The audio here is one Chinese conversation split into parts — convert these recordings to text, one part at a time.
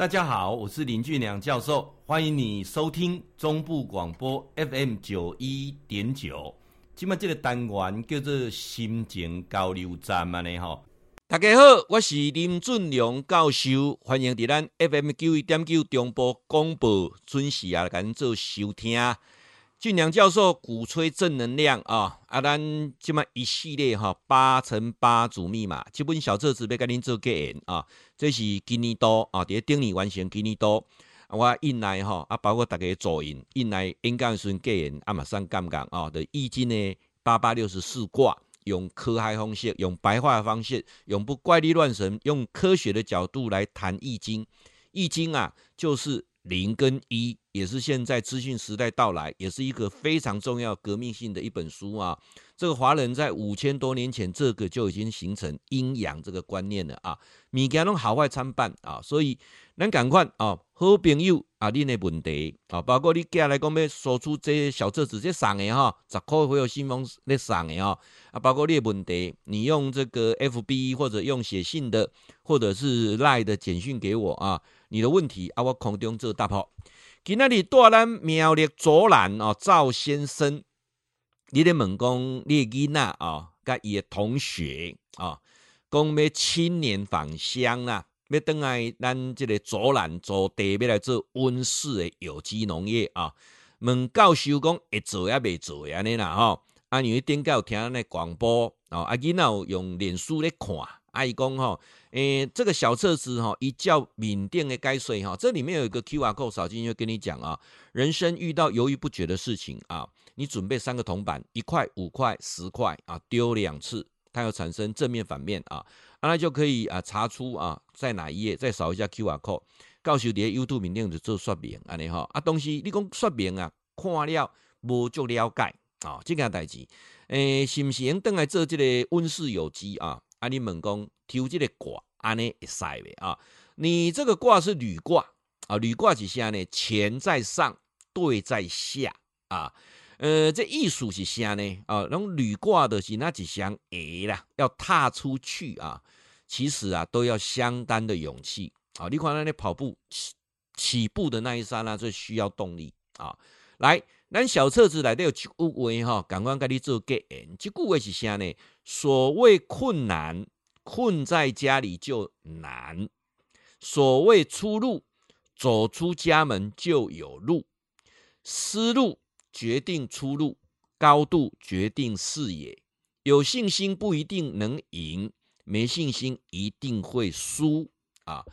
大家好，我是林俊良教授，欢迎你收听中部广播 FM 九一点九。今麦这个单元叫做心情交流站嘛呢吼。大家好，我是林俊良教授，欢迎在咱 FM 九一点九中部广播准时啊，跟做收听。俊良教授鼓吹正能量啊！啊，咱即么一系列哈八乘八组密码，这本小册子要跟您做结缘啊。这是今年多啊，在顶年完成今年多，啊，我印来哈啊，包括大家助印印来演讲时结缘啊，马上刚刚啊的易经呢八八六十四卦，用科学方式，用白话的方式，用不怪力乱神，用科学的角度来谈易经。易经啊，就是。零跟一也是现在资讯时代到来，也是一个非常重要、革命性的一本书啊。这个华人在五千多年前，这个就已经形成阴阳这个观念了啊。物件拢好坏参半啊，所以咱赶快啊，好朋友啊，恁的问题啊，包括你接下来讲要说出这些小册子这送的哈，十块会有信封来送的哈啊，包括你的问题，你用这个 FB 或者用写信的，或者是 Line 的简讯给我啊。你的问题啊，我空中做答复。今仔日带咱苗栗卓兰哦，赵先生，你咧问讲你诶囡仔啊，甲伊的同学啊，讲要青年返乡啦，要等来咱这个卓兰做地要来做温室的有机农业啊。问教授讲会做也未做安尼啦吼，啊，因为顶个有听咱的广播哦，啊囡仔有用脸书咧看，啊伊讲吼。诶、欸，这个小册子哈，一叫缅甸的该税哈，这里面有一个 QR code，扫进去跟你讲啊，人生遇到犹豫不决的事情啊，你准备三个铜板，一块、五块、十块啊，丢两次，它要产生正面反面啊，啊，那就可以啊查出啊在哪一页，再扫一下 QR code，告诉你 YouTube 缅甸就做说明，安尼哈，啊东西你讲说明啊，看了无足了解啊，这件代志，诶、欸，是不是能等来做这个温室有机啊？啊，你问讲抽这个卦，安尼会使未啊？你这个卦是履卦啊，履卦是啥呢？干在上，兑在下啊。呃，这意思是啥呢？啊，那种履卦的是那几项诶啦，要踏出去啊，其实啊都要相当的勇气啊。你看那你跑步起起步的那一刹那，就需要动力啊。来，咱小册子内底有一句话哈，赶快跟你做结缘。这句话是啥呢？所谓困难，困在家里就难；所谓出路，走出家门就有路。思路决定出路，高度决定视野。有信心不一定能赢，没信心一定会输啊！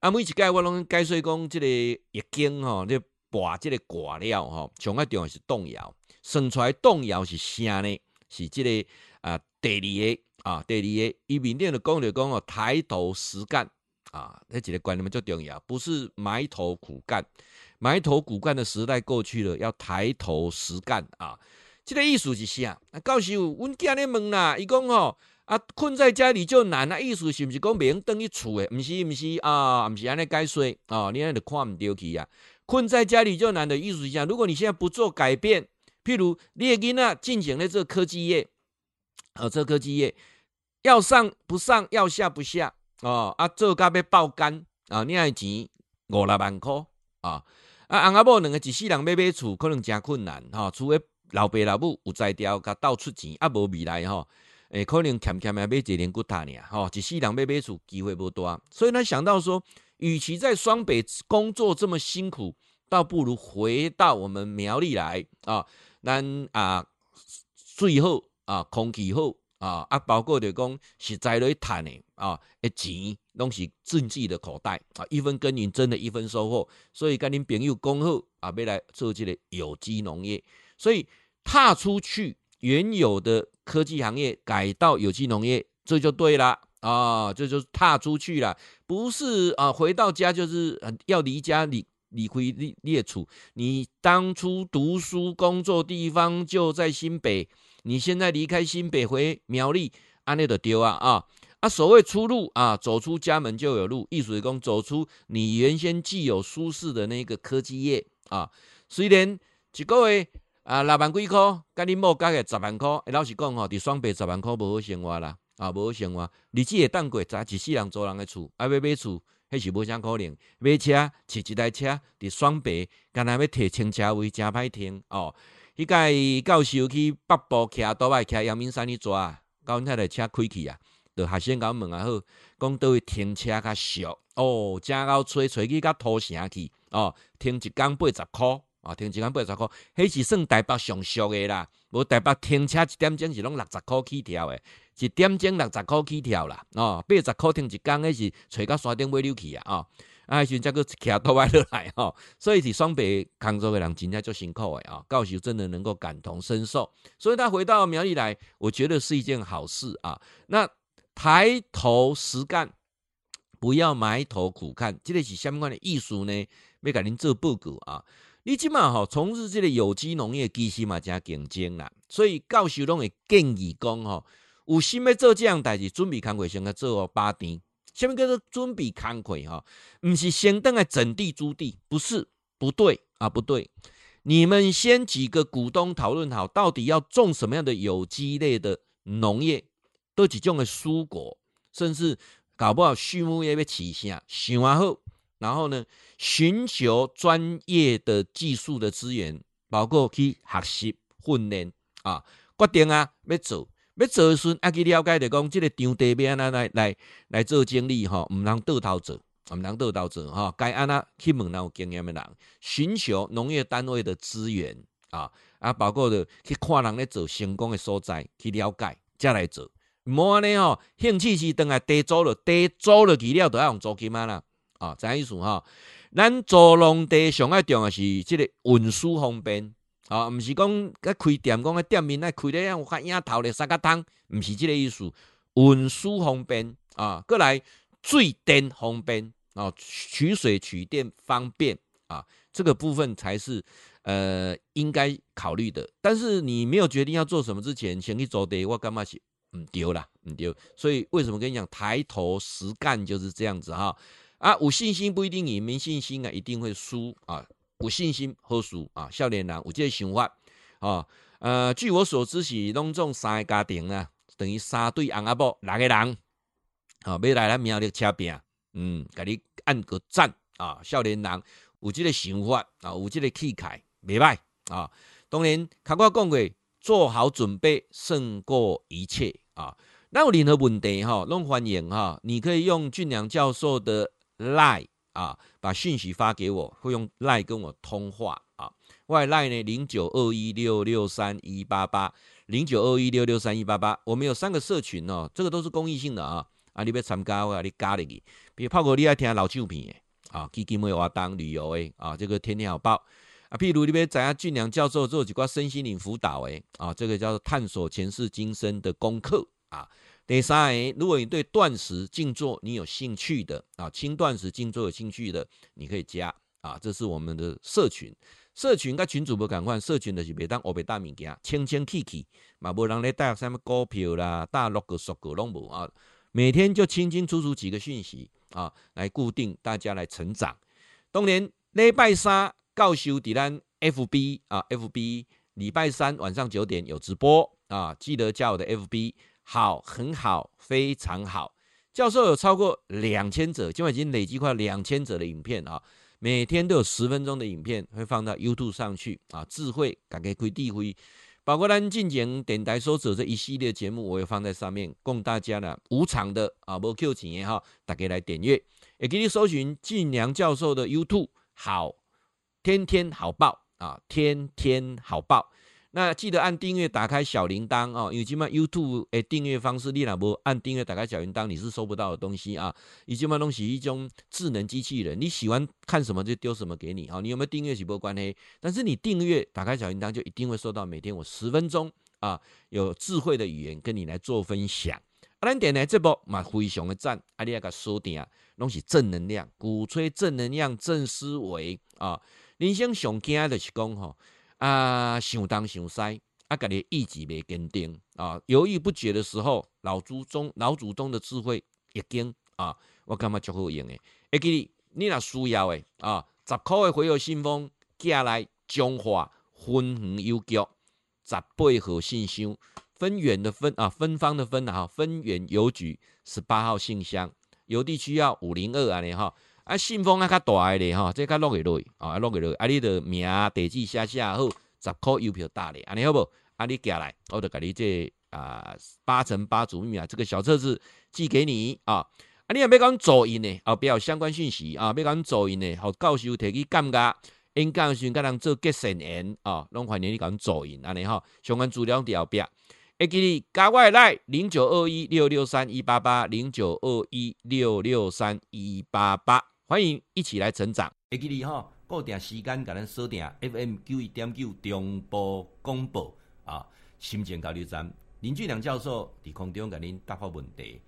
啊，每一届我拢解说讲，这个易经吼，这拔这个卦了吼，上个重要是动摇，算出来动摇是啥呢？是这个啊，第二个啊，第二个，伊面顶的讲着讲哦，抬头实干啊，这几个观念最重要，不是埋头苦干，埋头苦干的时代过去了，要抬头实干啊。这个意思是啥？啊，教授，阮囝咧问啦，伊讲吼啊，困在家里就难啊，意思是毋是讲袂用等于厝诶？毋是，毋是啊，毋是安尼解说哦，你安尼看毋着去啊。困在家里就难的意思是啥？如果你现在不做改变，譬如你的囡仔进行的这个科技业，啊，这科技业要上不上，要下不下，哦啊，做甲要爆肝啊，你爱钱五六万块啊，啊，翁仔某两个一世人要买厝，可能真困难哈，除非老爸老母有才调，甲倒出钱，啊，无未来哈，诶，可能欠欠买一年骨头尔，哈，一世人要买厝机会无大，所以他想到说。与其在双北工作这么辛苦，倒不如回到我们苗栗来啊！咱啊，最后啊，空气好啊，啊，包括就讲实在来谈的啊，的，钱拢是自己的口袋啊，一分耕耘真的一分收获。所以跟您朋友恭贺啊，未来做这个有机农业，所以踏出去原有的科技行业，改到有机农业，这就对了。啊，这就是踏出去了，不是啊，回到家就是要离家离离开列列处。你当初读书工作地方就在新北，你现在离开新北回苗栗，安内的丢啊啊啊！所谓出路啊，走出家门就有路。艺术工走出你原先既有舒适的那个科技业啊，虽然一个月啊六万几块，跟你某加个十万块，老实讲吼，伫双北十万块不好生活啦。啊，无生活，日子会当过，早一世人租人的厝，啊，要买厝，迄是无啥可能。买车骑一台车伫双北，干那要摕停车位真歹停哦。迄个教授去北部骑倒来骑阳明山去抓，到阮台车开去啊，着学生甲阮问啊好，讲倒位停车较俗哦，正够吹吹去甲土城去哦，停一工八十箍。啊，停一工八十箍，迄是算台北上俗诶啦。无台北停车一点钟是拢六十箍起跳诶，一点钟六十箍起跳啦。哦，八十箍停一工，迄是找到山顶尾溜去啊。哦，啊，迄时阵则个骑倒来落来吼，所以是双北工作诶人真正足辛苦诶啊。教授真的能够感同身受，所以他回到苗栗来，我觉得是一件好事啊。那抬头实干，不要埋头苦干，这个是相关的艺术呢，要甲恁做报告啊。你即马吼从事这个有机农业，其实嘛真竞争啦，所以教授拢会建议讲吼，有心要做这样代志，准备工课先个做哦八点。什么叫做准备工课哈？毋是先等来整地租地，不是，不对啊，不对。你们先几个股东讨论好，到底要种什么样的有机类的农业，都几种的蔬果，甚至搞不好畜牧业要起啥，想完后。然后呢，寻求专业的技术的资源，包括去学习训练啊，决定啊要做，要做的时候啊去了解的讲，这个场地要安怎来来来做经理哈，唔能倒头做，唔能倒头做哈，该安怎去问那有经验的人，寻求农业单位的资源啊啊，包括的去看人咧做成功的所在，去了解再来做，唔安尼吼，兴趣是等下地租了，地租了去了都要用租金啊啦。啊，怎样意思哈？咱做农地上爱重要是这个运输方便啊，毋是讲个开店讲个店面爱开得样发影头咧三个汤，毋是这个意思。运输方便啊，过来水电方便啊，取水取电方便啊，这个部分才是呃应该考虑的。但是你没有决定要做什么之前，先去做地，我感觉是唔对啦，唔对。所以为什么跟你讲抬头实干就是这样子哈？啊有信心不一定赢，没信心啊，一定会输啊。有信心好输啊，少年人有这个想法啊。呃，据我所知是拢总三个家庭啊，等于三对翁仔某六个人，啊，要来咱苗栗车拼，嗯，给你按个赞啊。少年人有这个想法啊，有这个气概，袂歹啊。当然，较我讲过，做好准备胜过一切啊。那有任何问题哈，拢欢迎哈，你可以用俊良教授的。赖啊，把讯息发给我，会用赖跟我通话啊。外赖呢，零九二一六六三一八八，零九二一六六三一八八。我们有三个社群哦，这个都是公益性的啊。啊，你要参加我啊，你加入去。比如泡哥，你爱听老唱片的啊，基金会活动旅游的啊，这个天天好报啊。譬如你要知影俊良教授做几挂身心灵辅导诶啊，这个叫做探索前世今生的功课啊。第三，如果你对断食静坐你有兴趣的啊，轻断食静坐有兴趣的，你可以加啊，这是我们的社群。社群跟群主不赶快，社群的是别当欧别大物件，清清气气，嘛无人来带什么股票啦，大六个数个拢无啊。每天就清清楚楚几个讯息啊，来固定大家来成长。当年礼拜三教授伫咱 FB 啊，FB 礼拜三晚上九点有直播啊，记得加我的 FB。好，很好，非常好。教授有超过两千则，今晚已经累积快两千则的影片啊！每天都有十分钟的影片会放到 YouTube 上去啊。智慧改革开地会，包括咱进前电台所做这一系列节目，我也放在上面，供大家呢无偿的啊，无 Q 钱也好，大家来点阅，也给你搜寻俊良教授的 YouTube，好，天天好报啊，天天好报。那记得按订阅，打开小铃铛哦，因为今麦 YouTube 诶订阅方式，你若无按订阅，打开小铃铛，你是收不到的东西啊。以及嘛东西一种智能机器人，你喜欢看什么就丢什么给你啊。你有没有订阅是无关黑，但是你订阅打开小铃铛，就一定会收到每天我十分钟啊，有智慧的语言跟你来做分享。啊，咱电台这波嘛非常的赞，啊，你个锁定拢是正能量，鼓吹正能量、正思维啊。人生上惊的是讲吼。啊，想东想西，啊，家己意志未坚定啊，犹豫不决的时候，老祖宗老祖宗的智慧已经啊，我感觉足好用诶。会记你，你若需要诶啊，十箍诶回邮信封寄来中华分园邮局十八号信箱，分园的分啊，分方的分啊，分园邮局十八号信箱，邮递区要五零二安尼哈。啊，信封啊较大诶咧吼，这较落会落去，啊，落会落去，啊，你着名地址写写好，十箍邮票打咧，安尼好无？啊，你寄来，我就甲你这啊八乘八组密码这个小册子寄给你啊。啊，你若要讲助印呢，后壁有相关讯息啊，要讲做因呢，互教授摕去感觉，因讲时阵甲人做结善缘啊，拢欢迎你讲做因安尼吼，相关资料伫后壁。会记你加我来零九二一六六三一八八零九二一六六三一八八，欢迎一起来成长。会记你哈，固定时间甲咱锁定 FM 九一点九中波广播啊，心情交流站林俊良教授伫空中甲您答复问题。